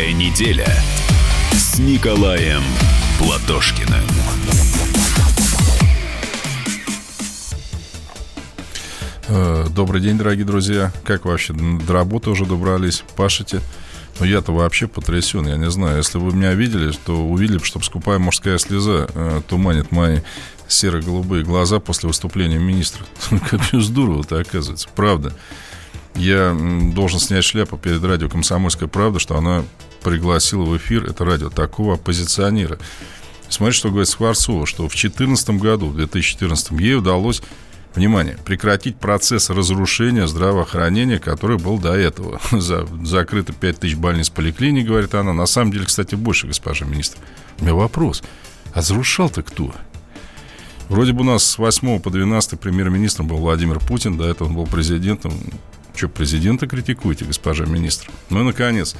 Добрая неделя с Николаем Платошкиным. Э, добрый день, дорогие друзья. Как вообще до работы уже добрались? Пашете? Ну, я-то вообще потрясен. Я не знаю, если вы меня видели, то увидели, что скупая мужская слеза э, туманит мои серо-голубые глаза после выступления министра. Как же здорово-то оказывается. Правда. Я должен снять шляпу перед радио «Комсомольская правда», что она пригласила в эфир это радио такого оппозиционера. Смотрите, что говорит Скворцова, что в 2014 году, в 2014 ей удалось внимание, прекратить процесс разрушения здравоохранения, который был до этого. За, закрыто 5 тысяч больниц поликлиник, говорит она. На самом деле, кстати, больше, госпожа министр. У меня вопрос. А разрушал-то кто? Вроде бы у нас с 8 по 12 премьер-министром был Владимир Путин, до этого он был президентом. Что, президента критикуете, госпожа министр? Ну и, наконец,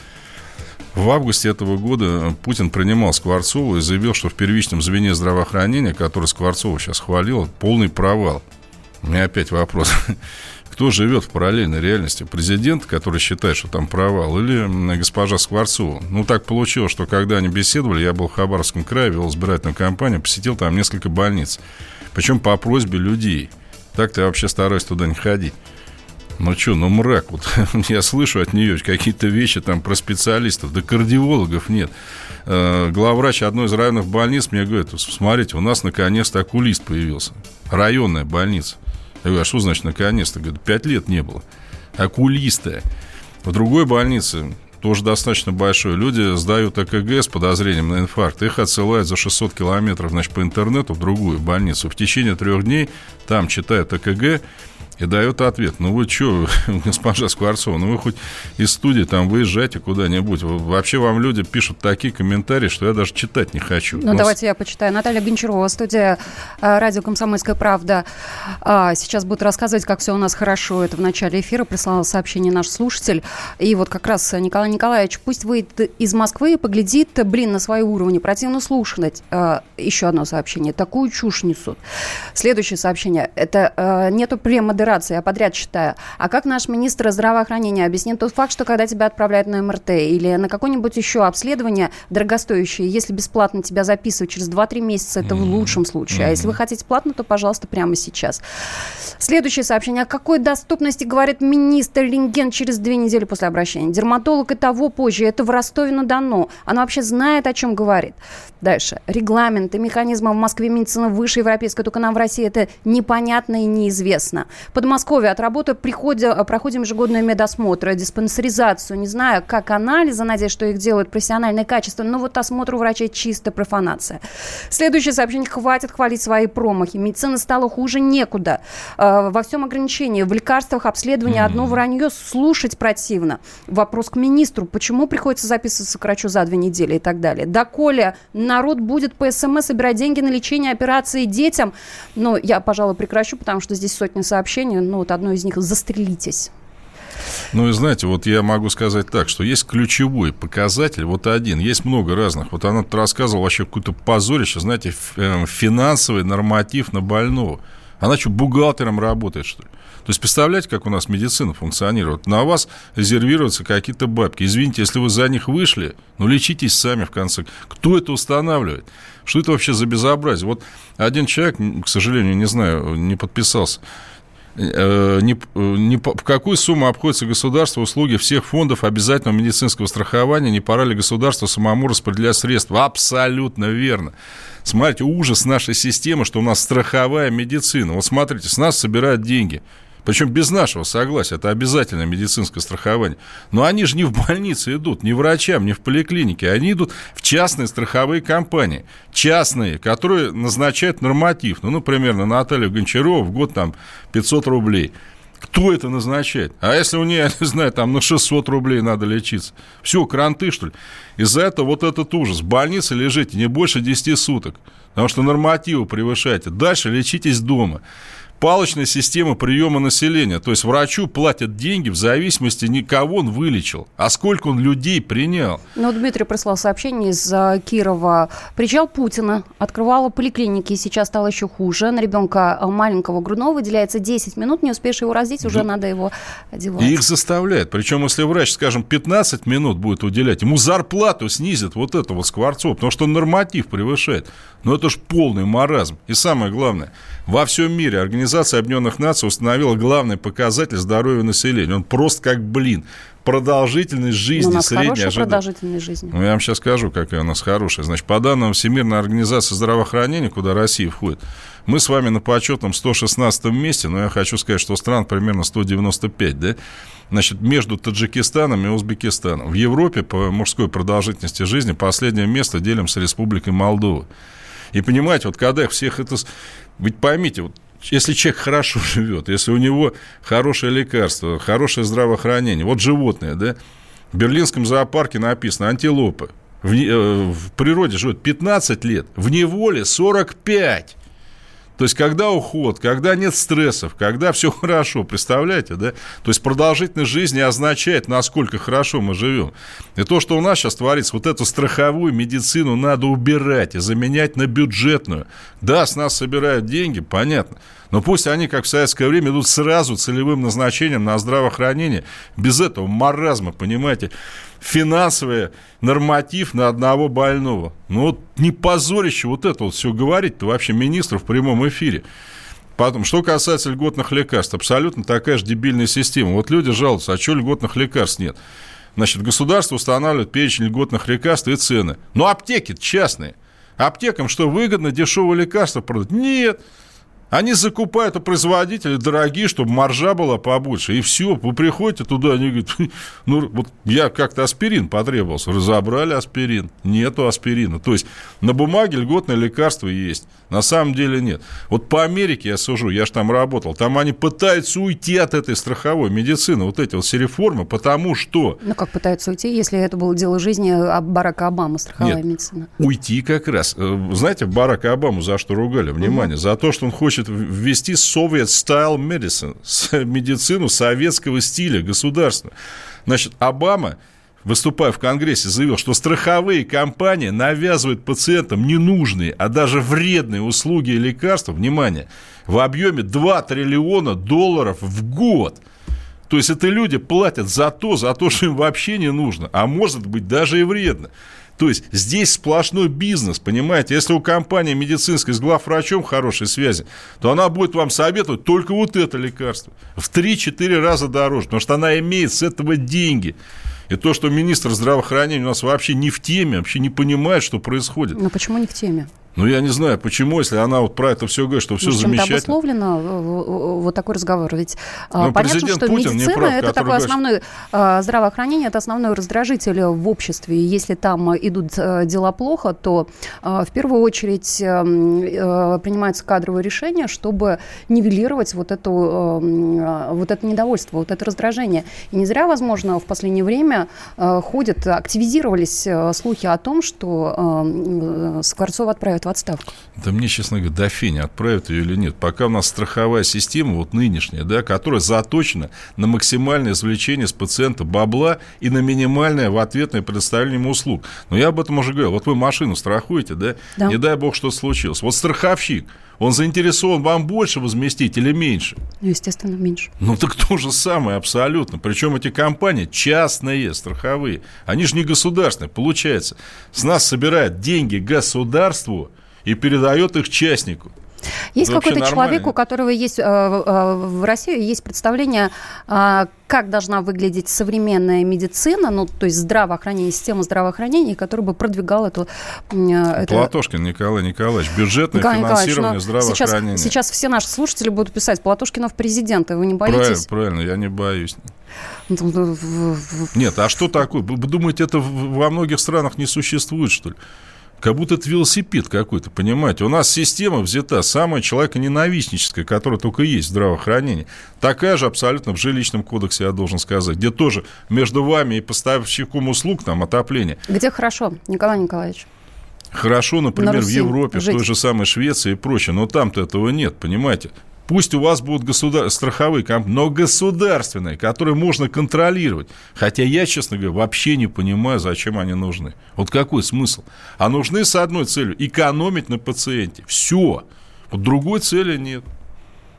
в августе этого года Путин принимал Скворцову и заявил, что в первичном звене здравоохранения, который Скворцова сейчас хвалил, полный провал. У меня опять вопрос. Кто живет в параллельной реальности? Президент, который считает, что там провал, или госпожа Скворцова? Ну, так получилось, что когда они беседовали, я был в Хабаровском крае, вел избирательную кампанию, посетил там несколько больниц. Причем по просьбе людей. Так-то я вообще стараюсь туда не ходить. Ну что, ну мрак. Вот я слышу от нее какие-то вещи там про специалистов. Да кардиологов нет. Э, главврач одной из районных больниц мне говорит, смотрите, у нас наконец-то окулист появился. Районная больница. Я говорю, а что значит наконец-то? Говорит, пять лет не было. Окулиста. В другой больнице тоже достаточно большой. Люди сдают ЭКГ с подозрением на инфаркт. Их отсылают за 600 километров значит, по интернету в другую больницу. В течение трех дней там читают ЭКГ, и дает ответ. Ну вы что, госпожа Скворцова, ну вы хоть из студии там выезжайте куда-нибудь. Вообще вам люди пишут такие комментарии, что я даже читать не хочу. Ну, Вас... давайте я почитаю. Наталья Гончарова, студия э, радио «Комсомольская правда». А, сейчас будет рассказывать, как все у нас хорошо. Это в начале эфира прислал сообщение наш слушатель. И вот как раз Николай Николаевич, пусть выйдет из Москвы и поглядит, блин, на свои уровни. Противно слушать. А, еще одно сообщение. Такую чушь несут. Следующее сообщение. Это нету премодерации операции, я подряд считаю. А как наш министр здравоохранения объяснит тот факт, что когда тебя отправляют на МРТ или на какое-нибудь еще обследование дорогостоящее, если бесплатно тебя записывают через 2-3 месяца, это mm-hmm. в лучшем случае. Mm-hmm. А если вы хотите платно, то, пожалуйста, прямо сейчас. Следующее сообщение. О какой доступности говорит министр Линген через две недели после обращения? Дерматолог и того позже. Это в Ростове-на-Дону. Она вообще знает, о чем говорит. Дальше. Регламенты, механизмы в Москве медицина выше европейской, только нам в России это непонятно и неизвестно. Подмосковье от работы приходя, проходим ежегодные медосмотры, диспансеризацию. Не знаю, как анализы, надеюсь, что их делают профессиональное качество, но вот осмотр у врачей чисто профанация. Следующее сообщение. Хватит хвалить свои промахи. Медицина стала хуже некуда. Э, во всем ограничении. В лекарствах обследование одно вранье. Слушать противно. Вопрос к министру. Почему приходится записываться сокрачу за две недели и так далее. Доколе народ будет по СМС собирать деньги на лечение операции детям. Но я, пожалуй, прекращу, потому что здесь сотни сообщений. Ну, вот одно из них «Застрелитесь». Ну и знаете, вот я могу сказать так, что есть ключевой показатель, вот один, есть много разных. Вот она рассказывала вообще какое-то позорище, знаете, э, финансовый норматив на больного. Она что, бухгалтером работает, что ли? То есть, представляете, как у нас медицина функционирует? На вас резервируются какие-то бабки. Извините, если вы за них вышли, ну, лечитесь сами в конце. Кто это устанавливает? Что это вообще за безобразие? Вот один человек, к сожалению, не знаю, не подписался, э, не, не, в какую сумму обходится государство услуги всех фондов обязательного медицинского страхования, не пора ли государству самому распределять средства? Абсолютно верно. Смотрите, ужас нашей системы, что у нас страховая медицина. Вот смотрите, с нас собирают деньги. Причем без нашего согласия. Это обязательное медицинское страхование. Но они же не в больнице идут, не врачам, не в поликлинике. Они идут в частные страховые компании. Частные, которые назначают норматив. Ну, например, на Наталью Гончарова в год там 500 рублей. Кто это назначает? А если у нее, я не знаю, там на 600 рублей надо лечиться? Все, кранты, что ли? Из-за этого вот этот ужас. В больнице лежите не больше 10 суток. Потому что нормативы превышаете. Дальше лечитесь дома. Палочная система приема населения. То есть врачу платят деньги в зависимости не кого он вылечил, а сколько он людей принял. Ну, Дмитрий прислал сообщение из э, Кирова. Приезжал Путина, открывала поликлиники, сейчас стало еще хуже. На ребенка э, маленького грудного выделяется 10 минут, не успеешь его раздеть, уже да. надо его одевать. И их заставляют. Причем, если врач, скажем, 15 минут будет уделять, ему зарплату снизит вот это вот Скворцов, потому что норматив превышает. Но это ж полный маразм. И самое главное, во всем мире Организация Объединенных Наций установила главный показатель здоровья населения. Он просто как блин. Продолжительность жизни, Но у нас средняя ожидаемая. продолжительность жизни. Ну, я вам сейчас скажу, какая у нас хорошая. Значит, по данным Всемирной организации здравоохранения, куда Россия входит, мы с вами на почетном 116 месте, но я хочу сказать, что стран примерно 195, да? Значит, между Таджикистаном и Узбекистаном. В Европе по мужской продолжительности жизни последнее место делим с Республикой Молдова. И понимаете, вот когда их всех это... Ведь поймите, вот если человек хорошо живет, если у него хорошее лекарство, хорошее здравоохранение, вот животное, да, в Берлинском зоопарке написано антилопы. В, э, в природе живет 15 лет, в неволе 45. То есть, когда уход, когда нет стрессов, когда все хорошо, представляете, да? То есть, продолжительность жизни означает, насколько хорошо мы живем. И то, что у нас сейчас творится, вот эту страховую медицину надо убирать и заменять на бюджетную. Да, с нас собирают деньги, понятно. Но пусть они, как в советское время, идут сразу целевым назначением на здравоохранение. Без этого маразма, понимаете финансовый норматив на одного больного. Ну, вот не позорище вот это вот все говорить-то вообще министру в прямом эфире. Потом, что касается льготных лекарств, абсолютно такая же дебильная система. Вот люди жалуются, а что льготных лекарств нет? Значит, государство устанавливает перечень льготных лекарств и цены. Но аптеки частные. Аптекам что, выгодно дешевые лекарства продать? Нет. Они закупают у производителей дорогие, чтобы маржа была побольше. И все, вы приходите туда, они говорят, ну, вот я как-то аспирин потребовался. Разобрали аспирин, нету аспирина. То есть на бумаге льготное лекарство есть, на самом деле нет. Вот по Америке я сужу, я же там работал, там они пытаются уйти от этой страховой медицины, вот эти вот все реформы, потому что... Ну, как пытаются уйти, если это было дело жизни Барака Обамы, страховая нет, медицина? уйти как раз. Э, знаете, Барака Обаму за что ругали? Внимание, угу. за то, что он хочет хочет ввести Soviet Style Medicine, медицину советского стиля, государства. Значит, Обама выступая в Конгрессе, заявил, что страховые компании навязывают пациентам ненужные, а даже вредные услуги и лекарства, внимание, в объеме 2 триллиона долларов в год. То есть это люди платят за то, за то, что им вообще не нужно, а может быть даже и вредно. То есть здесь сплошной бизнес, понимаете? Если у компании медицинской с главврачом хорошие связи, то она будет вам советовать только вот это лекарство. В 3-4 раза дороже, потому что она имеет с этого деньги. И то, что министр здравоохранения у нас вообще не в теме, вообще не понимает, что происходит. Но почему не в теме? Ну, я не знаю, почему, если она вот про это все говорит, что все ну, замечательно. обусловлено э, э, вот такой разговор? Ведь ну, понятно, что Путин медицина прав, это такое говорит... основное, здравоохранение это основной раздражитель в обществе. И если там идут дела плохо, то в первую очередь принимаются кадровые решения, чтобы нивелировать вот, эту, вот это недовольство, вот это раздражение. И не зря, возможно, в последнее время ходят, активизировались слухи о том, что Скворцова отправят отправят в отставку? Да мне, честно говоря, до фени, отправят ее или нет. Пока у нас страховая система, вот нынешняя, да, которая заточена на максимальное извлечение с пациента бабла и на минимальное в ответное предоставление ему услуг. Но я об этом уже говорил. Вот вы машину страхуете, да? да. Не дай бог, что случилось. Вот страховщик, он заинтересован вам больше возместить или меньше? Ну, естественно, меньше. Ну, так то же самое абсолютно. Причем эти компании частные, страховые. Они же не государственные. Получается, с нас собирают деньги государству и передает их частнику. Есть какой-то человек, у которого есть э, э, в России есть представление, э, как должна выглядеть современная медицина, ну, то есть здравоохранение, система здравоохранения, который бы продвигал эту... Платошкин Николай Николаевич, бюджетное Николай финансирование здравоохранения. Сейчас, сейчас все наши слушатели будут писать, Платошкина в президенты, вы не боитесь? Правильно, правильно, я не боюсь. Ну, Нет, а что такое? Вы думаете, это во многих странах не существует, что ли? Как будто это велосипед какой-то, понимаете? У нас система взята самая человеконенавистническая, которая только есть в здравоохранении. Такая же абсолютно в жилищном кодексе, я должен сказать, где тоже между вами и поставщиком услуг там отопление. Где хорошо, Николай Николаевич? Хорошо, например, На в Европе, жить. в той же самой Швеции и прочее, но там-то этого нет, понимаете? Пусть у вас будут государ... страховые компании, но государственные, которые можно контролировать. Хотя я, честно говоря, вообще не понимаю, зачем они нужны. Вот какой смысл? А нужны с одной целью – экономить на пациенте. Все. Вот другой цели нет.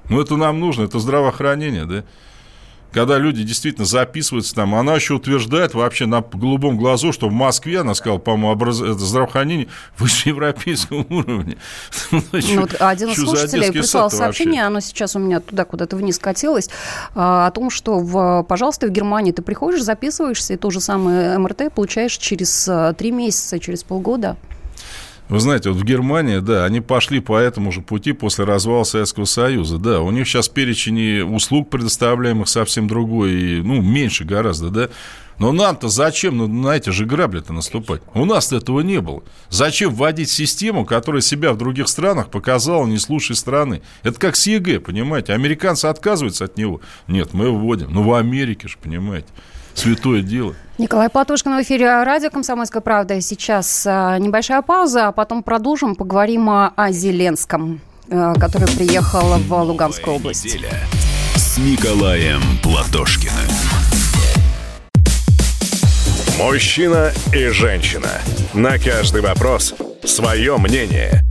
Ну, это нам нужно, это здравоохранение, да? Когда люди действительно записываются там, она еще утверждает вообще на голубом глазу, что в Москве, она сказала, по-моему, образ... это здравоохранение выше европейского уровня. Ну, вот один из слушателей прислал сообщение, оно сейчас у меня туда куда-то вниз катилось, а, о том, что, в, пожалуйста, в Германии ты приходишь, записываешься, и то же самое МРТ получаешь через а, три месяца, через полгода. Вы знаете, вот в Германии, да, они пошли по этому же пути после развала Советского Союза. Да, у них сейчас перечень услуг предоставляемых совсем другой, и, ну, меньше гораздо, да. Но нам-то зачем ну, на эти же грабли-то наступать? У нас этого не было. Зачем вводить систему, которая себя в других странах показала не с лучшей стороны? Это как с ЕГЭ, понимаете? Американцы отказываются от него. Нет, мы вводим. Ну, в Америке же, понимаете святое дело. Николай Платошкин в эфире радио «Комсомольская правда». Сейчас а, небольшая пауза, а потом продолжим. Поговорим о Зеленском, а, который приехал в Луганскую область. С Николаем Платошкиным. Мужчина и женщина. На каждый вопрос свое мнение –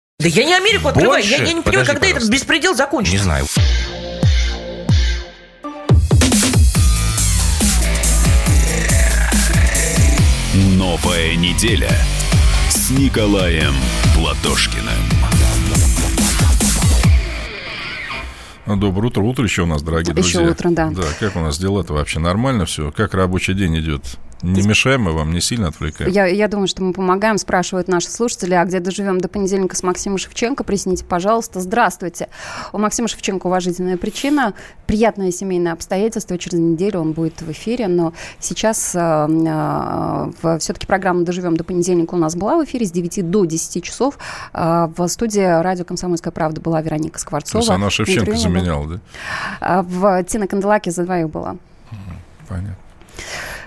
Да я не Америку открываю. Я, я не понимаю, когда пожалуйста. этот беспредел закончится. Не знаю. Новая неделя с Николаем Платошкиным. Доброе утро. Утро еще у нас, дорогие Еще друзья. Еще утро, да. Да, как у нас дела-то вообще? Нормально все? Как рабочий день идет? Не мешаем мы вам, не сильно отвлекаем? Я, я думаю, что мы помогаем, спрашивают наши слушатели, а где доживем до понедельника с Максимом Шевченко, присните, пожалуйста. Здравствуйте. У Максима Шевченко уважительная причина, приятное семейное обстоятельство, через неделю он будет в эфире, но сейчас э, э, все-таки программа «Доживем до понедельника» у нас была в эфире с 9 до 10 часов. Э, в студии радио «Комсомольская правда» была Вероника Скворцова. То есть она Шевченко заменяла, да? А в Тина Канделаки за двоих была. Понятно.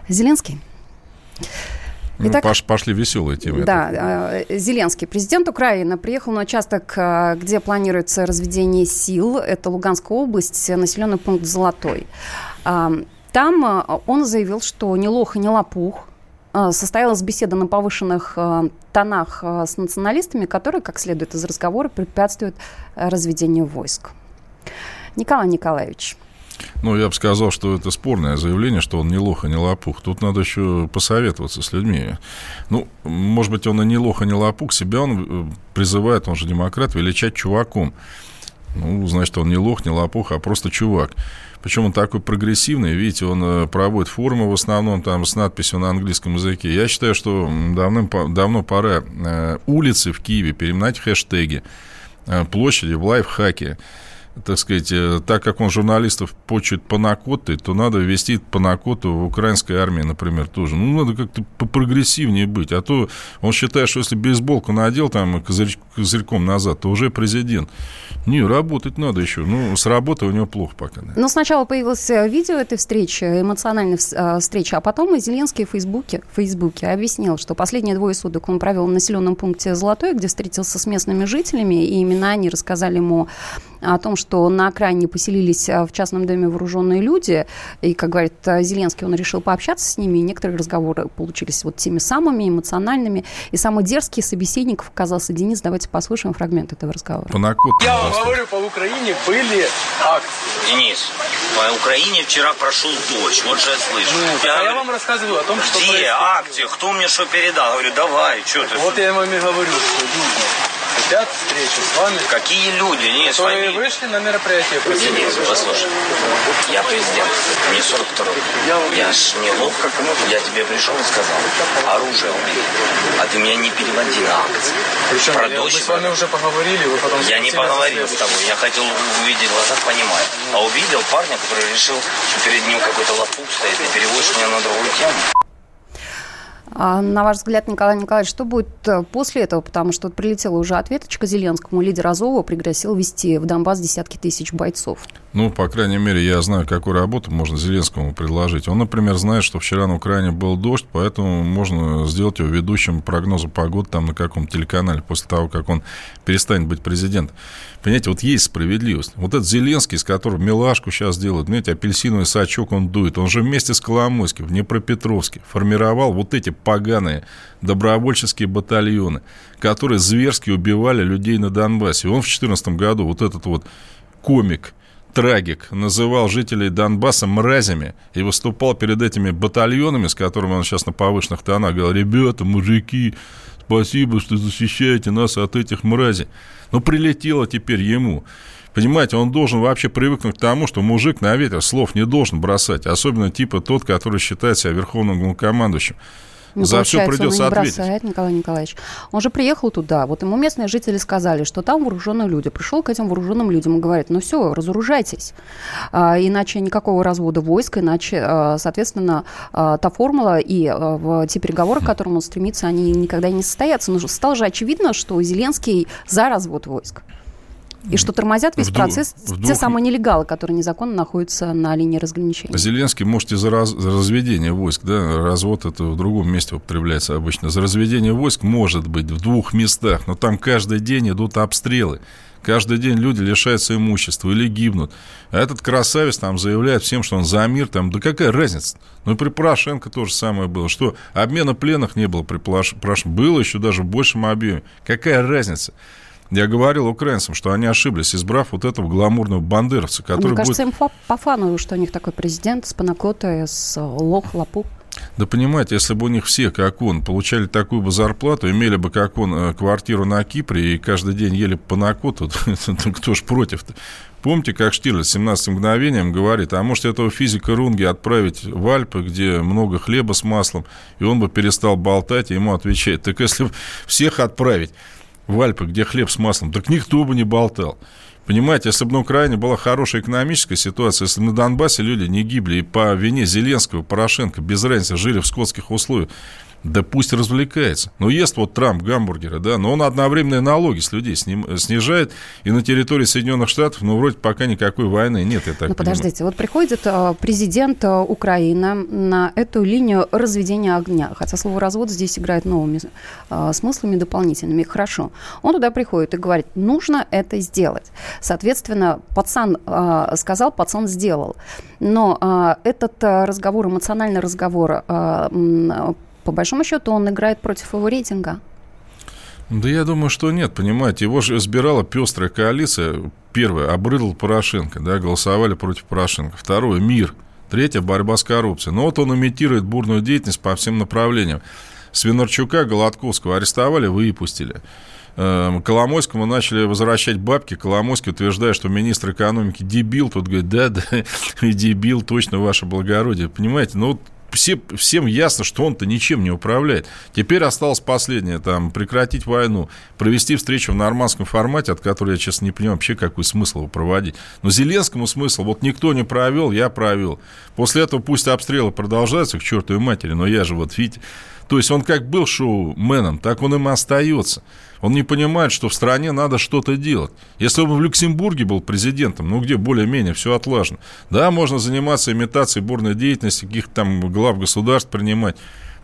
Зеленский. Ну, Итак, пош, пошли веселые темы. Да, э, Зеленский, президент Украины, приехал на участок, э, где планируется разведение сил. Это Луганская область, населенный пункт Золотой. А, там э, он заявил, что ни лох и ни лопух. Состоялась беседа на повышенных тонах с националистами, которые, как следует из разговора, препятствуют разведению войск. Николай Николаевич, ну, я бы сказал, что это спорное заявление, что он не лох и не лопух. Тут надо еще посоветоваться с людьми. Ну, может быть, он и не лох и не лопух. Себя он э, призывает, он же демократ, величать чуваком. Ну, значит, он не лох, не лопух, а просто чувак. Причем он такой прогрессивный, видите, он э, проводит форумы в основном там с надписью на английском языке. Я считаю, что давным, давно пора э, улицы в Киеве переименовать хэштеги, площади в лайфхаке так сказать, э, так как он журналистов почет панакоты, то надо ввести панакоту в украинской армии, например, тоже. Ну, надо как-то попрогрессивнее быть. А то он считает, что если бейсболку надел там козырь, козырьком назад, то уже президент. Не, работать надо еще. Ну, с работы у него плохо пока. Да. Но сначала появилось э, видео этой встречи, эмоциональной э, встречи, а потом и Зеленский в Фейсбуке, в Фейсбуке объяснил, что последние двое суток он провел в населенном пункте Золотой, где встретился с местными жителями, и именно они рассказали ему о том, что на окраине поселились э, в частном доме вооруженные люди, и, как говорит Зеленский, он решил пообщаться с ними, и некоторые разговоры получились вот теми самыми эмоциональными, и самый дерзкий собеседник оказался Денис. Давайте послушаем фрагмент этого разговора. Панакот говорю, по Украине были акции. Денис, по Украине вчера прошел дождь, вот же я слышу. Ну, я, а я вам рассказываю о том, что Где акции, кто мне что передал? Говорю, давай, что ты? Вот я вам и говорю, что нужно. Хотят встречи с вами, Какие люди? Нет, которые пойми. вышли на мероприятие президента. послушай, я президент, мне 42 Я ж не лох, я тебе пришел и сказал, оружие убери, а ты меня не переводи на акции. Причем Про я- мы с вами уже поговорили, вы потом Я не поговорил с тобой, я хотел увидеть в глазах, понимаю. А увидел парня, который решил, что перед ним какой-то лопух стоит и переводишь меня на другую тему. А на ваш взгляд, Николай Николаевич, что будет э, после этого? Потому что вот прилетела уже ответочка Зеленскому. Лидер Азова пригрозил вести в Донбасс десятки тысяч бойцов. Ну, по крайней мере, я знаю, какую работу можно Зеленскому предложить. Он, например, знает, что вчера на Украине был дождь, поэтому можно сделать его ведущим прогноза погоды там на каком-то телеканале после того, как он перестанет быть президентом. Понимаете, вот есть справедливость. Вот этот Зеленский, с которым милашку сейчас делают, знаете, апельсиновый сачок он дует. Он же вместе с Коломойским в Днепропетровске формировал вот эти поганые добровольческие батальоны, которые зверски убивали людей на Донбассе. И он в 2014 году, вот этот вот комик, трагик, называл жителей Донбасса мразями и выступал перед этими батальонами, с которыми он сейчас на повышенных тонах говорил, ребята, мужики, спасибо, что защищаете нас от этих мразей. Но прилетело теперь ему. Понимаете, он должен вообще привыкнуть к тому, что мужик на ветер слов не должен бросать, особенно типа тот, который считает себя верховным главнокомандующим. Ну, За все придется он не ответить. бросает, Николай Николаевич. Он же приехал туда. Вот ему местные жители сказали, что там вооруженные люди. Пришел к этим вооруженным людям и говорит, ну все, разоружайтесь. А, иначе никакого развода войск, иначе, а, соответственно, а, та формула и а, те переговоры, к которым он стремится, они никогда не состоятся. Но стало же очевидно, что Зеленский за развод войск. И что тормозят весь В двух- процесс в те двух- самые нелегалы, которые незаконно находятся на линии разграничения. Зеленский, может, из-за раз- за разведения войск, да, развод это в другом месте употребляется обычно. За разведение войск может быть в двух местах, но там каждый день идут обстрелы. Каждый день люди лишаются имущества или гибнут. А этот красавец там заявляет всем, что он за мир. Там, да какая разница? Ну и при Порошенко то же самое было. Что обмена пленных не было при Порошенко. Было еще даже в большем объеме. Какая разница? Я говорил украинцам, что они ошиблись, избрав вот этого гламурного бандеровца, который Мне кажется, будет... им по, фану, что у них такой президент с панакотой, с лох, лапу. Да понимаете, если бы у них все, как он, получали такую бы зарплату, имели бы, как он, э, квартиру на Кипре и каждый день ели по накоту, то кто ж против-то? Помните, как Штирлиц 17 мгновением говорит, а может этого физика Рунги отправить в Альпы, где много хлеба с маслом, и он бы перестал болтать, и ему отвечает, так если всех отправить в Альпы, где хлеб с маслом, так никто бы не болтал. Понимаете, если бы на Украине была хорошая экономическая ситуация, если бы на Донбассе люди не гибли и по вине Зеленского, Порошенко, без разницы, жили в скотских условиях, да пусть развлекается. Ну, ест вот Трамп гамбургеры, да, но он одновременно и налоги с людей сним, снижает, и на территории Соединенных Штатов, ну, вроде пока никакой войны нет, я так Ну, понимаю. подождите, вот приходит э, президент э, Украины на эту линию разведения огня, хотя слово «развод» здесь играет новыми э, смыслами дополнительными. Хорошо. Он туда приходит и говорит, нужно это сделать. Соответственно, пацан э, сказал, пацан сделал. Но э, этот разговор, эмоциональный разговор, по большому счету, он играет против его рейтинга. Да я думаю, что нет, понимаете, его же избирала пестрая коалиция. Первое, обрыдал Порошенко, да, голосовали против Порошенко. Второе, мир. Третье, борьба с коррупцией. Но вот он имитирует бурную деятельность по всем направлениям. Свинарчука, Голодковского арестовали, выпустили. Эм, Коломойскому начали возвращать бабки. Коломойский утверждает, что министр экономики дебил. Тут говорит, да, да, дебил, точно, ваше благородие. Понимаете, ну все, всем ясно, что он-то ничем не управляет. Теперь осталось последнее, там, прекратить войну, провести встречу в нормандском формате, от которой я, честно, не понимаю вообще, какой смысл его проводить. Но Зеленскому смысл, вот никто не провел, я провел. После этого пусть обстрелы продолжаются, к чертовой матери, но я же вот, видите, то есть он как был шоуменом, так он им и остается. Он не понимает, что в стране надо что-то делать. Если бы он в Люксембурге был президентом, ну где более-менее все отлажено. Да, можно заниматься имитацией бурной деятельности, каких-то там глав государств принимать.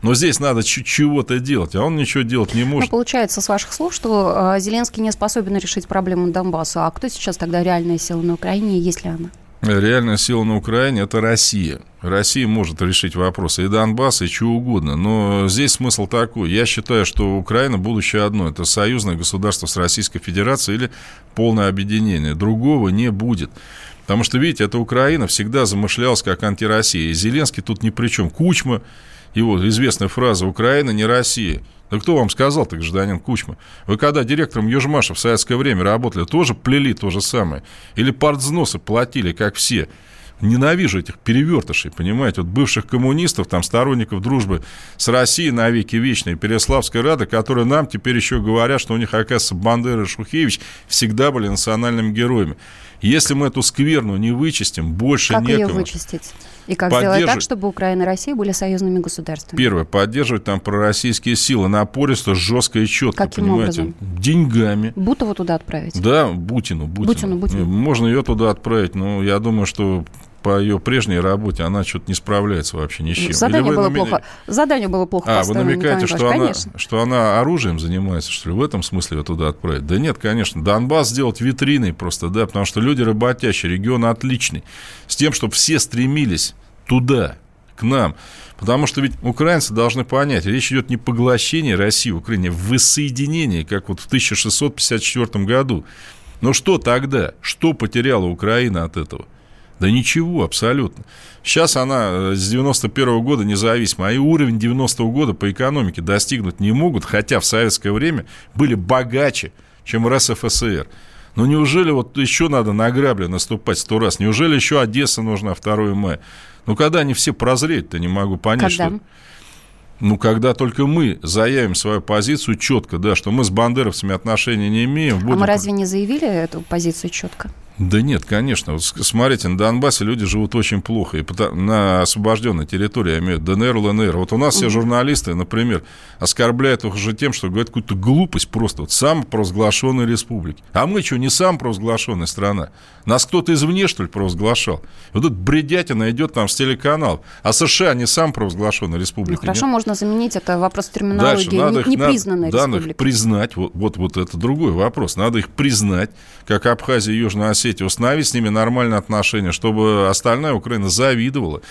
Но здесь надо чего-то делать, а он ничего делать не Ну, может. получается, с ваших слов, что э, Зеленский не способен решить проблему Донбасса. А кто сейчас тогда реальная сила на Украине, есть ли она? Реальная сила на Украине – это Россия. Россия может решить вопросы и Донбасса, и чего угодно. Но здесь смысл такой. Я считаю, что Украина будущее одно. Это союзное государство с Российской Федерацией или полное объединение. Другого не будет. Потому что, видите, эта Украина всегда замышлялась как антироссия. И Зеленский тут ни при чем. Кучма, его известная фраза «Украина не Россия». Да кто вам сказал-то, гражданин Кучма? Вы когда директором Южмаша в советское время работали, тоже плели то же самое? Или партвзносы платили, как все? Ненавижу этих перевертышей, понимаете, вот бывших коммунистов, там, сторонников дружбы с Россией навеки вечной, Переславская Рада, которые нам теперь еще говорят, что у них, оказывается, Бандера и Шухевич всегда были национальными героями. Если мы эту скверну не вычистим, больше как некому. ее вычистить? И как сделать так, чтобы Украина и Россия были союзными государствами? Первое, поддерживать там пророссийские силы напористо, жестко и четко, Каким понимаете? образом? Деньгами. Бутову туда отправить? Да, Бутину, Бутину. Бутину, Бутину. Можно ее туда отправить, но я думаю, что по ее прежней работе она что-то не справляется вообще ни с чем. Задание было намек- плохо. Задание было плохо А, вы намекаете, что она, конечно. что она оружием занимается, что ли? В этом смысле ее туда отправить? Да нет, конечно. Донбасс сделать витриной просто, да, потому что люди работящие, регион отличный. С тем, чтобы все стремились туда, к нам. Потому что ведь украинцы должны понять, речь идет не о поглощении России, Украине, а в воссоединении, как вот в 1654 году. Но что тогда? Что потеряла Украина от этого? Да ничего, абсолютно. Сейчас она э, с 91 года независима, а и уровень 90 года по экономике достигнуть не могут, хотя в советское время были богаче, чем РСФСР. Ну неужели вот еще надо на грабли наступать сто раз? Неужели еще Одесса нужна 2 мая? Ну когда они все прозреют-то, не могу понять, Когда? что... Ну, когда только мы заявим свою позицию четко, да, что мы с бандеровцами отношения не имеем. А будем- мы разве не заявили эту позицию четко? Да нет, конечно. Вот смотрите, на Донбассе люди живут очень плохо. И на освобожденной территории, я имею в виду ДНР, ЛНР. Вот у нас все журналисты, например, оскорбляют их уже тем, что говорят какую-то глупость просто. Вот самопровозглашенной республики. А мы что, не самопровозглашенная страна? Нас кто-то извне, что ли, провозглашал? Вот этот бредятина идет там с телеканалов. А США не самопровозглашенная Ну, республика. хорошо, нет? можно заменить это вопрос Дальше терминологии. надо Не- их, Непризнанная надо, надо их республика. признать, вот, вот, вот это другой вопрос. Надо их признать, как Абхазия и Южная Осетия, установить с ними нормальные отношения, чтобы остальная Украина завидовала.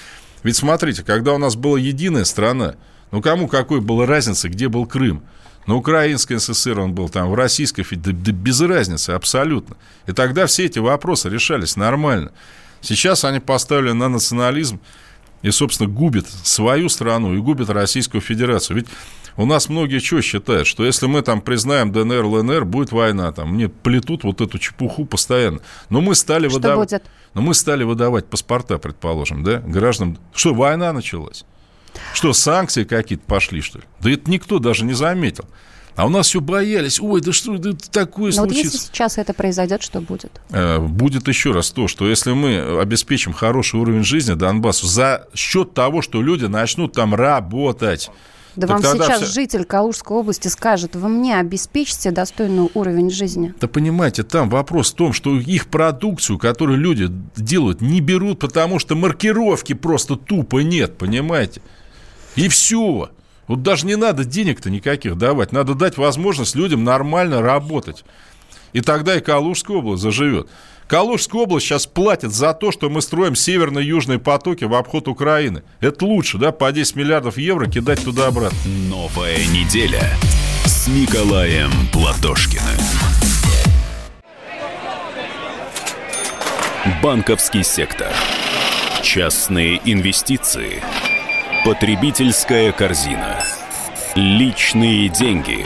Ведь смотрите, когда у нас была единая страна, ну кому какой была разница, где был Крым? На Украинской ССР он был там, в Российской Федерации, да, да без разницы абсолютно. И тогда все эти вопросы решались нормально. Сейчас они поставили на национализм и, собственно, губит свою страну и губит Российскую Федерацию. Ведь у нас многие что считают, что если мы там признаем ДНР, ЛНР, будет война, там мне плетут вот эту чепуху постоянно. Но мы стали выдавать... Но мы стали выдавать паспорта, предположим, да, гражданам. Что, война началась? Что, санкции какие-то пошли, что ли? Да это никто даже не заметил. А у нас все боялись. Ой, да что да такое Но вот если случится? сейчас это произойдет, что будет? Э, будет еще раз то, что если мы обеспечим хороший уровень жизни Донбассу за счет того, что люди начнут там работать. Да Так вам сейчас вся- житель Калужской области скажет, вы мне обеспечите достойный уровень жизни. Да понимаете, там вопрос в том, что их продукцию, которую люди делают, не берут, потому что маркировки просто тупо нет, понимаете? И все. Вот даже не надо денег-то никаких давать. Надо дать возможность людям нормально работать. И тогда и Калужская область заживет. Калужская область сейчас платит за то, что мы строим северно-южные потоки в обход Украины. Это лучше, да, по 10 миллиардов евро кидать туда-обратно. Новая неделя с Николаем Платошкиным. Банковский сектор. Частные инвестиции. Потребительская корзина. Личные деньги.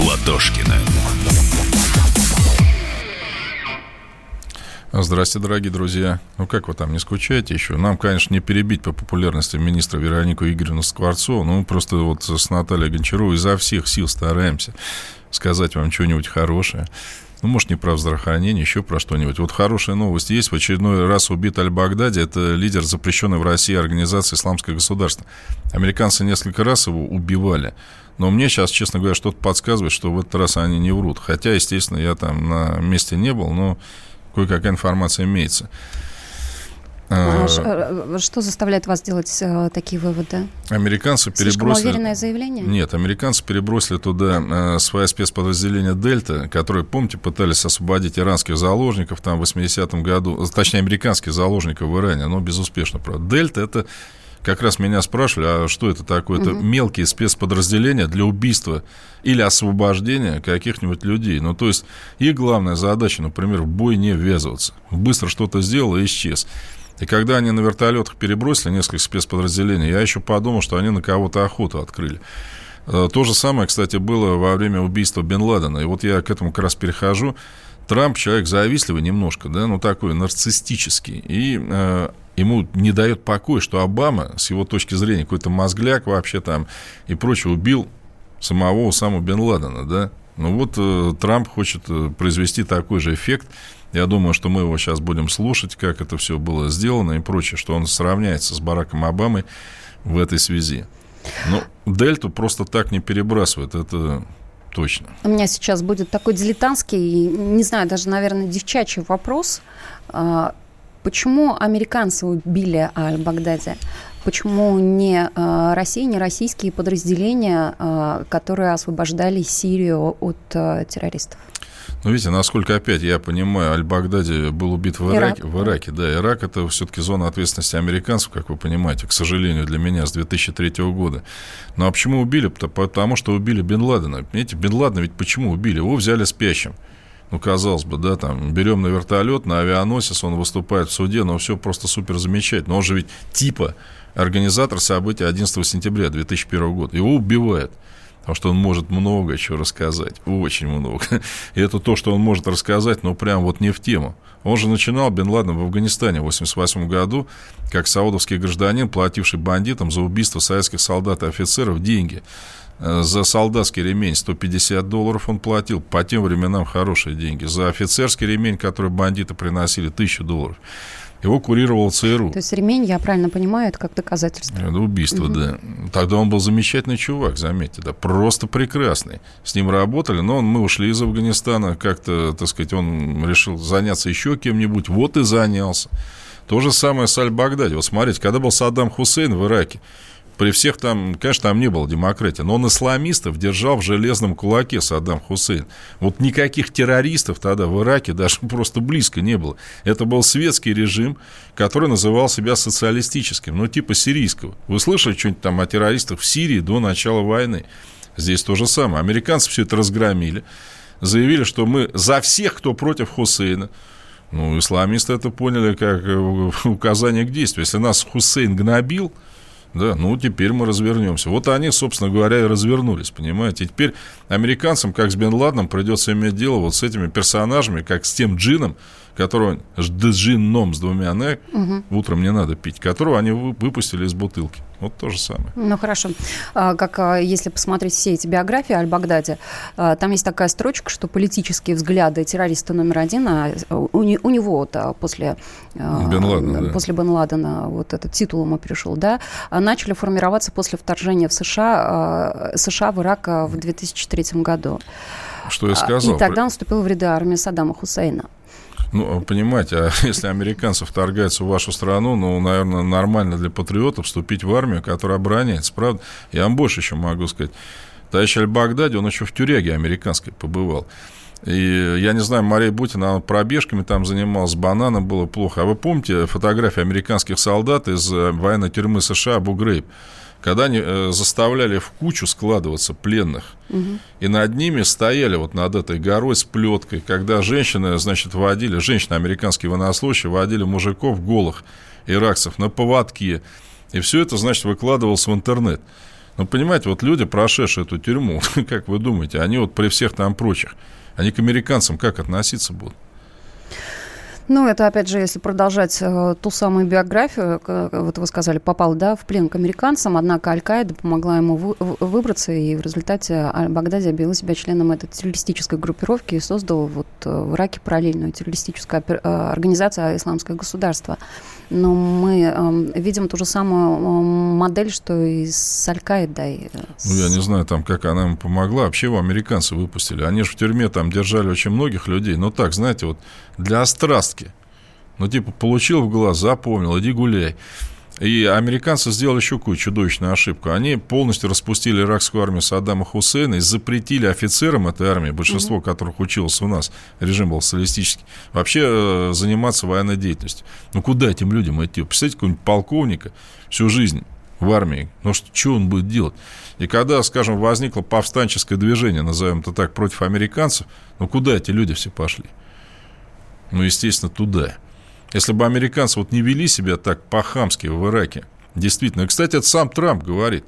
Платошкиным. Здравствуйте, дорогие друзья. Ну, как вы там, не скучаете еще? Нам, конечно, не перебить по популярности министра Веронику Игоревну Скворцову. Ну, просто вот с Натальей Гончаровой изо всех сил стараемся сказать вам что-нибудь хорошее. Ну, может, не про здравоохранение, еще про что-нибудь. Вот хорошая новость есть. В очередной раз убит Аль-Багдади. Это лидер запрещенной в России организации «Исламское государство». Американцы несколько раз его убивали. Но мне сейчас, честно говоря, что-то подсказывает, что в этот раз они не врут. Хотя, естественно, я там на месте не был, но кое-какая информация имеется. А Э, э, Что заставляет вас делать э, такие выводы? Американцы Слишком перебросили... уверенное заявление? Нет, американцы перебросили туда свое спецподразделение «Дельта», которые, помните, пытались освободить иранских заложников там в 80-м году, точнее, американских заложников в Иране, но безуспешно, правда. «Дельта» — это как раз меня спрашивали, а что это такое? Это мелкие спецподразделения для убийства или освобождения каких-нибудь людей. Ну, то есть, их главная задача, например, в бой не ввязываться. Быстро что-то сделал и исчез. И когда они на вертолетах перебросили несколько спецподразделений, я еще подумал, что они на кого-то охоту открыли. Э, То же самое, кстати, было во время убийства Бен Ладена. И вот я к этому как раз перехожу. Трамп человек завистливый немножко, да, ну такой нарциссический. И э, ему не дает покоя, что Обама, с его точки зрения, какой-то мозгляк вообще там и прочее, убил самого Усаму Бен Ладена, да. Ну вот э, Трамп хочет э, произвести такой же эффект. Я думаю, что мы его сейчас будем слушать, как это все было сделано и прочее, что он сравняется с Бараком Обамой в этой связи. Ну, Дельту просто так не перебрасывают, это точно. У меня сейчас будет такой дилетантский, не знаю, даже, наверное, девчачий вопрос. А, Почему американцы убили Аль-Багдади? Почему не а, Россия, не российские подразделения, а, которые освобождали Сирию от террористов? Ну, видите, насколько опять я понимаю, Аль-Багдади был убит в Ираке. Ирак. В Ираке, да. Ирак это все-таки зона ответственности американцев, как вы понимаете, к сожалению, для меня с 2003 года. Ну а почему убили? Пото- Потому что убили Бен Ладена. Понимаете, Бен Ладена ведь почему убили? Его взяли спящим. Ну, казалось бы, да, там, берем на вертолет, на авианосец, он выступает в суде, но все просто супер замечательно. Он же ведь типа организатор событий 11 сентября 2001 года. Его убивают. Потому что он может много чего рассказать, очень много. И это то, что он может рассказать, но прям вот не в тему. Он же начинал Бен Ладен в Афганистане в 1988 году, как саудовский гражданин, плативший бандитам за убийство советских солдат и офицеров деньги. Э, За солдатский ремень 150 долларов он платил, по тем временам хорошие деньги. За офицерский ремень, который бандиты приносили, 1000 долларов. Его курировал ЦРУ. То есть ремень, я правильно понимаю, это как доказательство. Это убийство, да. Тогда он был замечательный чувак, заметьте, да, просто прекрасный. С ним работали, но он, мы ушли из Афганистана, как-то, так сказать, он решил заняться еще кем-нибудь, вот и занялся. То же самое с Аль-Багдади. Вот смотрите, когда был Саддам Хусейн в Ираке, при всех там, конечно, там не было демократии, но он исламистов держал в железном кулаке Саддам Хусейн. Вот никаких террористов тогда в Ираке даже просто близко не было. Это был светский режим, который называл себя социалистическим, ну, типа сирийского. Вы слышали что-нибудь там о террористах в Сирии до начала войны? Здесь то же самое. Американцы все это разгромили, заявили, что мы за всех, кто против Хусейна. Ну, исламисты это поняли как э, указание к действию. Если нас Хусейн гнобил, да, ну теперь мы развернемся. Вот они, собственно говоря, и развернулись, понимаете. И теперь американцам, как с Бен Ладеном, придется иметь дело вот с этими персонажами, как с тем джином, которого, с джинном с двумя «н», утром не надо пить, которого они вы- выпустили из бутылки. Вот то же самое. Ну хорошо. А, Как а, если посмотреть все эти биографии Аль-Багдади, а, там есть такая строчка, что политические взгляды террориста номер один, а у, не- у него вот после Бен Ладена, да. после Бен Ладена вот этот титул ему перешел, да, начали формироваться после вторжения в США, США в Ирак в 2003 году. Что я сказал. И тогда он вступил в ряды армии Саддама Хусейна. Ну, понимаете, а если американцы вторгаются в вашу страну, ну, наверное, нормально для патриотов вступить в армию, которая обороняется, правда? Я вам больше еще могу сказать. Товарищ Аль-Багдади, он еще в тюряге американской побывал. И я не знаю, Мария Бутина, она пробежками там занималась, бананом было плохо. А вы помните фотографии американских солдат из э, военной тюрьмы США Абу Грейб? Когда они э, заставляли в кучу складываться пленных, и над ними стояли вот над этой горой с плеткой, когда женщины, значит, водили, женщины, американские военнослужащие, водили мужиков голых, иракцев, на поводке. И все это, значит, выкладывалось в интернет. Ну, понимаете, вот люди, прошедшие эту тюрьму, как вы думаете, они вот при всех там прочих, они к американцам как относиться будут? Ну, это, опять же, если продолжать э, ту самую биографию, к- вот вы сказали, попал, да, в плен к американцам, однако Аль-Каида помогла ему вы- выбраться, и в результате Аль-Багдади объявил себя членом этой террористической группировки и создал вот э, в Ираке параллельную террористическую э, организацию «Исламское государство». Но мы эм, видим ту же самую эм, модель, что и с Аль-Каидой. э, Ну, я не знаю, там, как она ему помогла. Вообще его американцы выпустили. Они же в тюрьме там держали очень многих людей. Но так, знаете, вот для острастки. Ну, типа, получил в глаз, запомнил, иди гуляй. И американцы сделали еще какую чудовищную ошибку. Они полностью распустили иракскую армию Саддама Хусейна и запретили офицерам этой армии, большинство mm которых училось у нас, режим был социалистический, вообще э, заниматься военной деятельностью. Ну, куда этим людям идти? Представьте, какого-нибудь полковника всю жизнь в армии. Ну, что, что он будет делать? И когда, скажем, возникло повстанческое движение, назовем это так, против американцев, ну, куда эти люди все пошли? Ну, естественно, туда. Если бы американцы вот не вели себя так по-хамски в Ираке, действительно. Кстати, это сам Трамп говорит.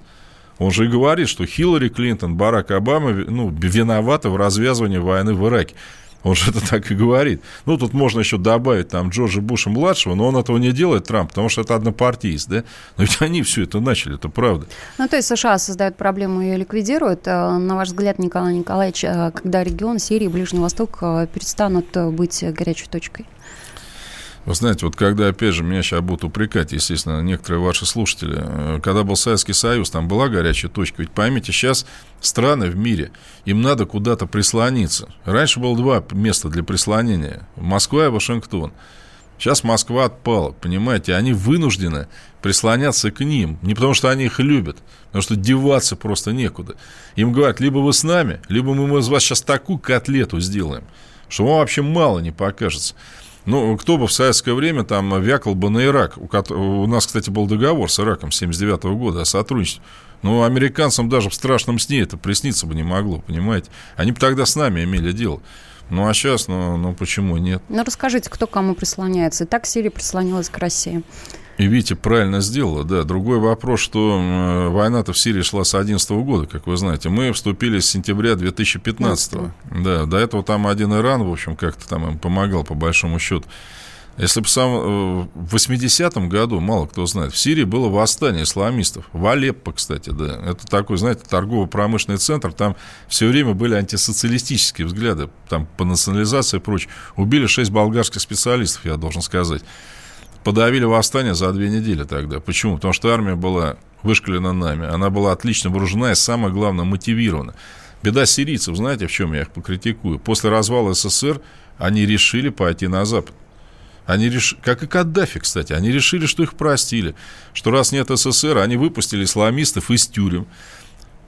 Он же и говорит, что Хиллари Клинтон, Барак Обама ну, виноваты в развязывании войны в Ираке. Он же это так и говорит. Ну, тут можно еще добавить там Джорджа Буша-младшего, но он этого не делает, Трамп, потому что это однопартиец, да? Но ведь они все это начали, это правда. Ну, то есть США создают проблему и ликвидируют. Э, на ваш взгляд, Николай Николаевич, э, когда регион Сирии и Ближний Восток э, перестанут быть горячей точкой? Вы знаете, вот когда, опять же, меня сейчас будут упрекать, естественно, некоторые ваши слушатели, э, когда был Советский Союз, там была горячая точка. Ведь поймите, сейчас страны в мире, им надо куда-то прислониться. Раньше было два места для прислонения. Москва и Вашингтон. Сейчас Москва отпала, понимаете, они вынуждены прислоняться к ним. Не потому, что они их любят, потому что деваться просто некуда. Им говорят, либо вы с нами, либо мы из вас сейчас такую котлету сделаем, что вам вообще мало не покажется. Ну, кто бы в советское время там вякал бы на Ирак? У, у нас, кстати, был договор с Ираком 79 -го года о сотрудничестве. Ну, американцам даже в страшном сне это присниться бы не могло, понимаете? Они бы тогда с нами имели дело. Ну, а сейчас, ну, ну почему нет? Ну, расскажите, кто кому прислоняется. И так Сирия прислонилась к России. И Витя правильно сделала, да. Другой вопрос, что э, война-то в Сирии шла с 2011 года, как вы знаете. Мы вступили с сентября 2015 -го. Да, до этого там один Иран, в общем, как-то там им помогал, по большому счету. Если бы сам э, в 80-м году, мало кто знает, в Сирии было восстание исламистов. В Алеппо, кстати, да. Это такой, знаете, торгово-промышленный центр. Там все время были антисоциалистические взгляды. Там по национализации и прочее. Убили шесть болгарских специалистов, я должен сказать подавили восстание за две недели тогда. Почему? Потому что армия была вышкалена нами, она была отлично вооружена и, самое главное, мотивирована. Беда сирийцев, знаете, в чем я их покритикую? После развала СССР они решили пойти на Запад. Они реш... Как и Каддафи, кстати. Они решили, что их простили. Что раз нет СССР, они выпустили исламистов из тюрем.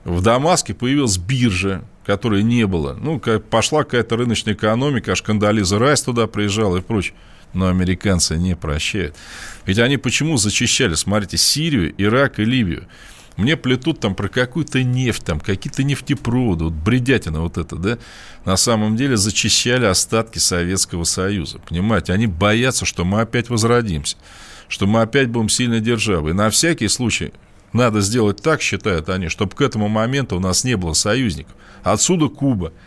В Дамаске появилась биржа, которой не было. Ну, пошла какая-то рыночная экономика, аж Кандализа Райс туда приезжал и прочее но американцы не прощают. Ведь они почему зачищали, смотрите, Сирию, Ирак и Ливию? Мне плетут там про какую-то нефть, там какие-то нефтепроводы, вот бредятина вот это, да? На самом деле зачищали остатки Советского Союза, понимаете? Они боятся, что мы опять возродимся, что мы опять будем сильной державой. И на всякий случай надо сделать так, считают они, чтобы к этому моменту у нас не было союзников. Отсюда Куба –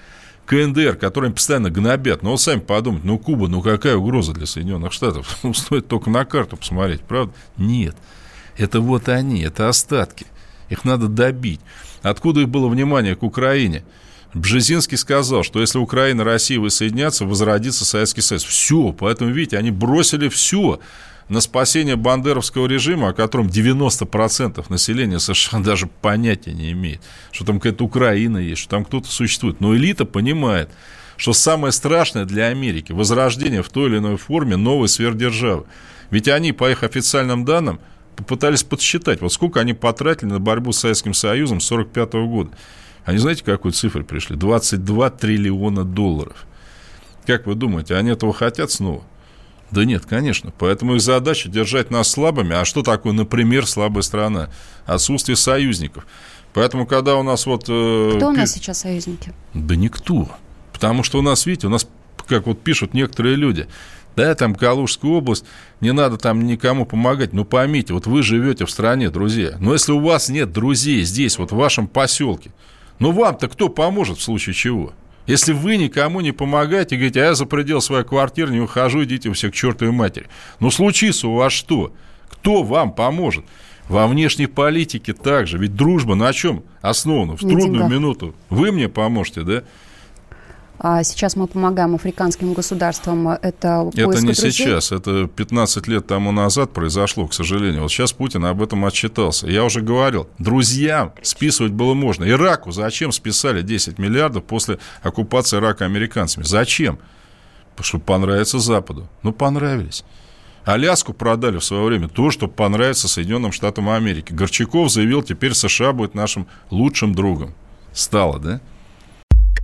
КНДР, которыми постоянно гнобят. Ну, вот сами подумайте, ну, Куба, ну, какая угроза для Соединенных Штатов? Ну, стоит только на карту посмотреть, правда? Нет. Это вот они, это остатки. Их надо добить. Откуда их было внимание к Украине? Бжезинский сказал, что если Украина и Россия воссоединятся, возродится Советский Союз. Все, поэтому, видите, они бросили все на спасение бандеровского режима, о котором 90% населения США даже понятия не имеет, что там какая-то Украина есть, что там кто-то существует. Но элита понимает, что самое страшное для Америки – возрождение в той или иной форме новой сверхдержавы. Ведь они, по их официальным данным, попытались подсчитать, вот сколько они потратили на борьбу с Советским Союзом с 1945 года. Они знаете, какой цифры пришли? 22 триллиона долларов. Как вы думаете, они этого хотят снова? Да нет, конечно. Поэтому их задача держать нас слабыми. А что такое, например, слабая страна? Отсутствие союзников. Поэтому, когда у нас вот... Э, Кто у нас сейчас союзники? Да никто. Потому что у нас, видите, у нас, как вот пишут некоторые люди, да, там Калужская область, не надо там никому помогать. Ну, поймите, вот вы живете в стране, друзья. Но если у вас нет друзей здесь, вот в вашем поселке, ну, вам-то кто поможет в случае чего? Если вы никому не помогаете, говорите, а я за предел своей квартиры не выхожу, идите все к чертовой матери. Ну, случится у вас что? Кто вам поможет? Во внешней политике также. Ведь дружба на чем основана? В трудную минуту. Вы мне поможете, да? А сейчас мы помогаем африканским государствам. Это, это не друзей. сейчас, это 15 лет тому назад произошло, к сожалению. Вот сейчас Путин об этом отчитался. Я уже говорил, друзьям списывать было можно. Ираку зачем списали 10 миллиардов после оккупации Ирака американцами? Зачем? Потому что понравится Западу. Ну, понравились. Аляску продали в свое время, то, что понравится Соединенным Штатам Америки. Горчаков заявил, теперь США будет нашим лучшим другом. Стало, да?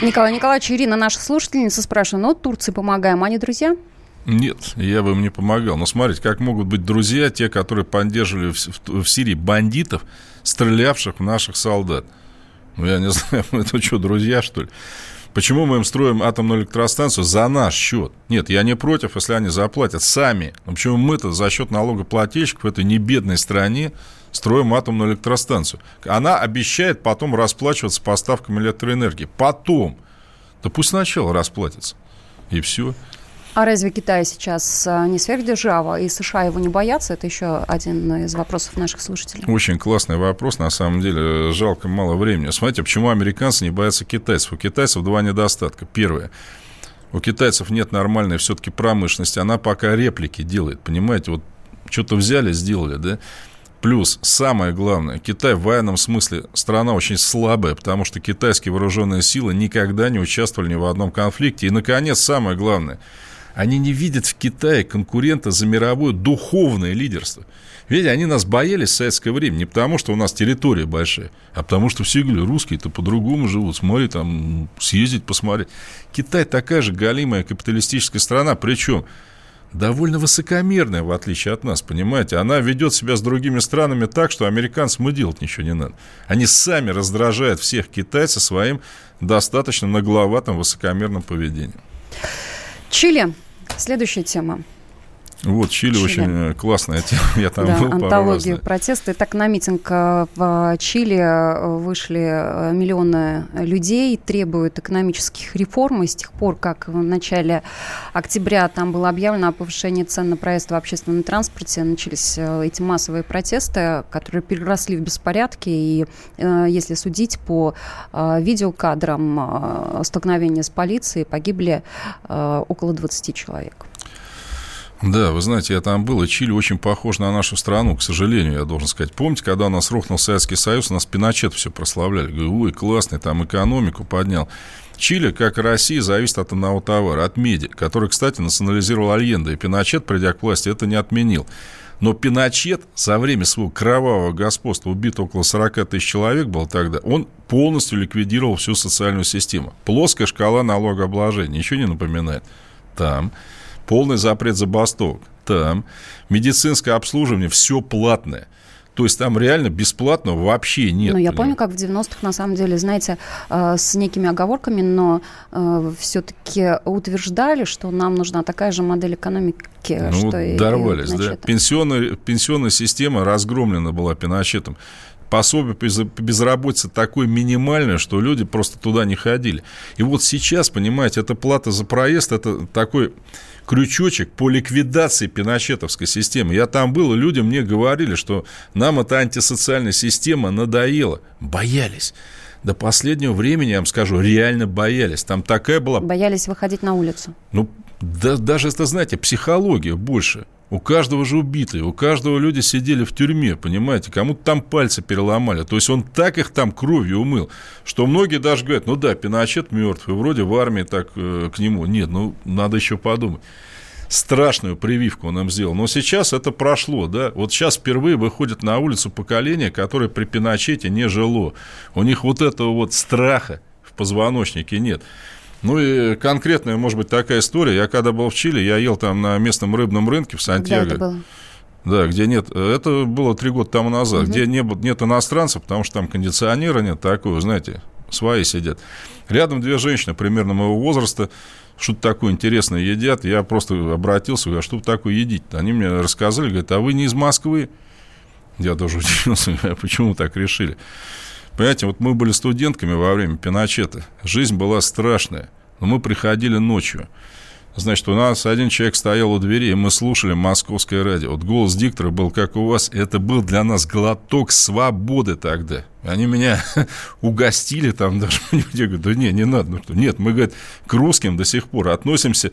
Николай Николаевич, Ирина, наша слушательница, спрашивает, ну, Турции помогаем, они друзья? Нет, я бы им не помогал. Но смотрите, как могут быть друзья те, которые поддерживали в, в, Сирии бандитов, стрелявших в наших солдат. Ну, я не знаю, это что, друзья, что ли? Почему мы им строим атомную электростанцию за наш счет? Нет, я не против, если они заплатят сами. Но почему мы-то за счет налогоплательщиков в этой небедной стране строим атомную электростанцию? Она обещает потом расплачиваться поставками электроэнергии. Потом. Да пусть сначала расплатится. И все. А разве Китай сейчас а, не сверхдержава, и США его не боятся? Это еще один из вопросов наших слушателей. Очень классный вопрос, на самом деле. Жалко, мало времени. Смотрите, почему американцы не боятся китайцев? У китайцев два недостатка. Первое. У китайцев нет нормальной все-таки промышленности. Она пока реплики делает, понимаете? Вот что-то взяли, сделали, да? Плюс, самое главное, Китай в военном смысле страна очень слабая, потому что китайские вооруженные силы никогда не участвовали ни в одном конфликте. И, наконец, самое главное – они не видят в Китае конкурента за мировое духовное лидерство. Видите, они нас боялись в советское время не потому, что у нас территория большая, а потому что все говорили, русские-то по-другому живут, смотри, там, съездить, посмотреть. Китай такая же галимая капиталистическая страна, причем довольно высокомерная, в отличие от нас, понимаете? Она ведет себя с другими странами так, что американцам и делать ничего не надо. Они сами раздражают всех китайцев своим достаточно нагловатым высокомерным поведением. Чили Следующая тема. Вот, Чили, Чили очень э, классная тема. Я там да, был антология протесты. Так, на митинг э, в Чили э, вышли миллионы людей, требуют экономических реформ. И с тех пор, как в начале октября там было объявлено о повышении цен на проезд в общественном транспорте, начались эти массовые протесты, которые переросли в беспорядки. И если судить по видеокадрам столкновения с полицией, погибли около 20 человек. Да, вы знаете, я там был, и Чили очень похож на нашу страну, к сожалению, я должен сказать. Помните, когда у нас рухнул Советский Союз, у нас Пиночет все прославляли. Говорю, ой, классный, там экономику поднял. Чили, как и Россия, зависит от одного товара, от меди, который, кстати, национализировал Альенда, и Пиночет, придя к власти, это не отменил. Но Пиночет за время своего кровавого господства, убито около 40 тысяч человек был тогда, он полностью ликвидировал всю социальную систему. Плоская шкала налогообложения, ничего не напоминает. Там полный запрет забастовок. Там медицинское обслуживание, все платное. То есть там реально бесплатного вообще нет. Ну, я помню, как в 90-х, на самом деле, знаете, э, с некими оговорками, но э, все-таки утверждали, что нам нужна такая же модель экономики, ну, что и дорвались, да. Пенсионная, пенсионная система разгромлена была Пиночетом пособие по безработице такое минимальное, что люди просто туда не ходили. И вот сейчас, понимаете, эта плата за проезд, это такой крючочек по ликвидации пиночетовской системы. Я там был, и люди мне говорили, что нам эта антисоциальная система надоела. Боялись. До последнего времени, я вам скажу, реально боялись. Там такая была... Боялись выходить на улицу. Ну, да, даже это, знаете, психология больше. У каждого же убитые, у каждого люди сидели в тюрьме, понимаете, кому-то там пальцы переломали. То есть он так их там кровью умыл, что многие даже говорят, ну да, Пиночет мертв, и вроде в армии так э, к нему. Нет, ну надо еще подумать. Страшную прививку он им сделал. Но сейчас это прошло, да. Вот сейчас впервые выходит на улицу поколение, которое при Пиночете не жило. У них вот этого вот страха в позвоночнике нет. Ну и конкретная, может быть, такая история. Я когда был в Чили, я ел там на местном рыбном рынке в Сантьяго. Да, это было? Да, где нет, это было три года тому назад, угу. где не, нет иностранцев, потому что там кондиционера нет такого, знаете, свои сидят. Рядом две женщины примерно моего возраста, что-то такое интересное едят. Я просто обратился, говорю, а что такое едите -то? Они мне рассказали, говорят, а вы не из Москвы? Я тоже удивился, почему так решили? Понимаете, вот мы были студентками во время Пиночета. Жизнь была страшная. Но мы приходили ночью. Значит, у нас один человек стоял у двери, и мы слушали московское радио. Вот голос диктора был как у вас. Это был для нас глоток свободы тогда. Они меня угостили там даже. Я говорю, да не, не надо. Ну что? Нет, мы, говорит, к русским до сих пор относимся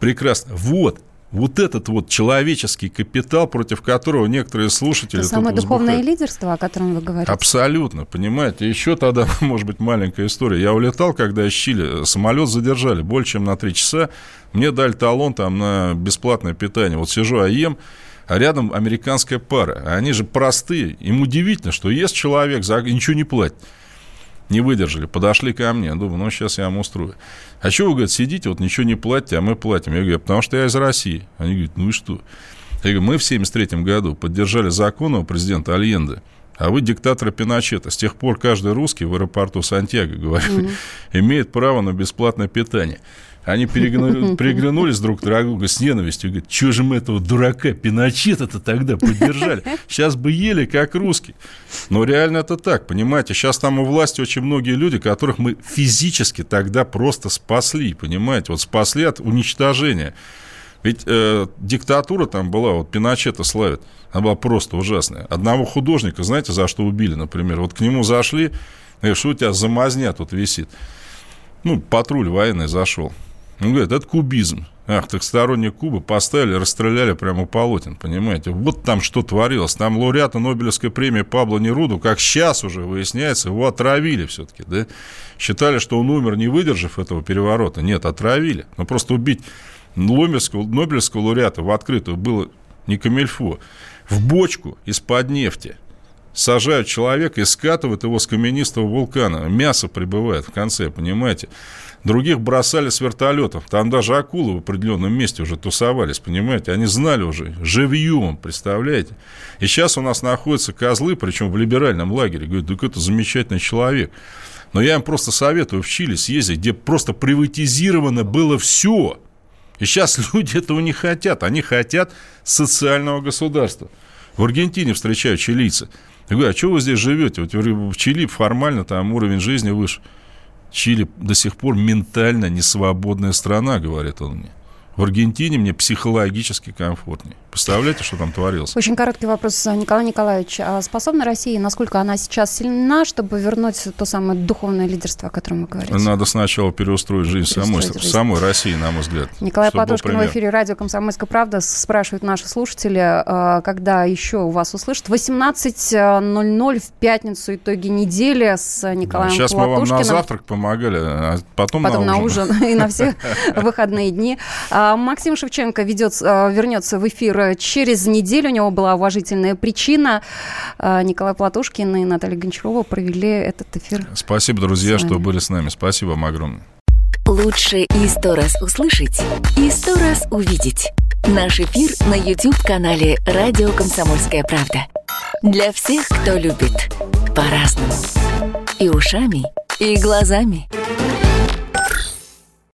прекрасно. Вот, вот этот вот человеческий капитал, против которого некоторые слушатели... Это самое духовное лидерство, о котором вы говорите. Абсолютно, понимаете. Еще тогда, может быть, маленькая история. Я улетал, когда из Чили, самолет задержали больше, чем на три часа. Мне дали талон там на бесплатное питание. Вот сижу, а ем, а рядом американская пара. Они же простые. Им удивительно, что ест человек, за... ничего не платит не выдержали, подошли ко мне. Думаю, ну, сейчас я вам устрою. А что вы, говорят, сидите, вот ничего не платите, а мы платим? Я говорю, потому что я из России. Они говорят, ну и что? Я говорю, мы в 73 году поддержали закон у президента Альенде, а вы диктатора Пиночета. С тех пор каждый русский в аэропорту Сантьяго, говорю, mm-hmm. имеет право на бесплатное питание. Они переглянулись друг к другу с ненавистью. Говорят, что же мы этого дурака Пиночета-то тогда поддержали? Сейчас бы ели, как русский. Но реально это так, понимаете? Сейчас там у власти очень многие люди, которых мы физически тогда просто спасли, понимаете? Вот спасли от уничтожения. Ведь э, диктатура там была, вот Пиночета славит, она была просто ужасная. Одного художника, знаете, за что убили, например? Вот к нему зашли, говорят, что у тебя за мазня тут висит? Ну, патруль военный зашел. Он говорит, это кубизм. Ах, так сторонние Кубы поставили, расстреляли прямо у полотен, понимаете? Вот там что творилось. Там лауреата Нобелевской премии Пабло Неруду, как сейчас уже выясняется, его отравили все-таки, да? Считали, что он умер, не выдержав этого переворота. Нет, отравили. Но просто убить Нобелевского, Нобелевского лауреата в открытую было не камельфо. В бочку из-под нефти сажают человека и скатывают его с каменистого вулкана. Мясо прибывает в конце, понимаете? Других бросали с вертолетов. Там даже акулы в определенном месте уже тусовались, понимаете? Они знали уже, живьем, представляете? И сейчас у нас находятся козлы, причем в либеральном лагере. Говорят, так это замечательный человек. Но я им просто советую в Чили съездить, где просто приватизировано было все. И сейчас люди этого не хотят. Они хотят социального государства. В Аргентине встречаю чилийцы. Я говорю, а что вы здесь живете? Вот в Чили формально там уровень жизни выше. Чили до сих пор ментально несвободная страна, говорит он мне. В Аргентине мне психологически комфортнее. Представляете, что там творилось? Очень короткий вопрос, Николай Николаевич. А способна Россия, насколько она сейчас сильна, чтобы вернуть то самое духовное лидерство, о котором вы говорите? Надо сначала переустроить жизнь самой, жизнь. самой России, на мой взгляд. Николай Платошкин в эфире радио «Комсомольская правда» спрашивают наши слушатели, а, когда еще у вас услышат. 18.00 в пятницу итоги недели с Николаем Сейчас Платошкиным. мы вам на завтрак помогали, а потом, потом на ужин. на ужин и на все выходные дни. А, Максим Шевченко ведет, а, вернется в эфир через неделю. У него была уважительная причина. А, Николай Платушкин и Наталья Гончарова провели этот эфир. Спасибо, друзья, что были с нами. Спасибо вам огромное. Лучше и сто раз услышать, и сто раз увидеть. Наш эфир на YouTube-канале «Радио Комсомольская правда». Для всех, кто любит по-разному. И ушами, и глазами.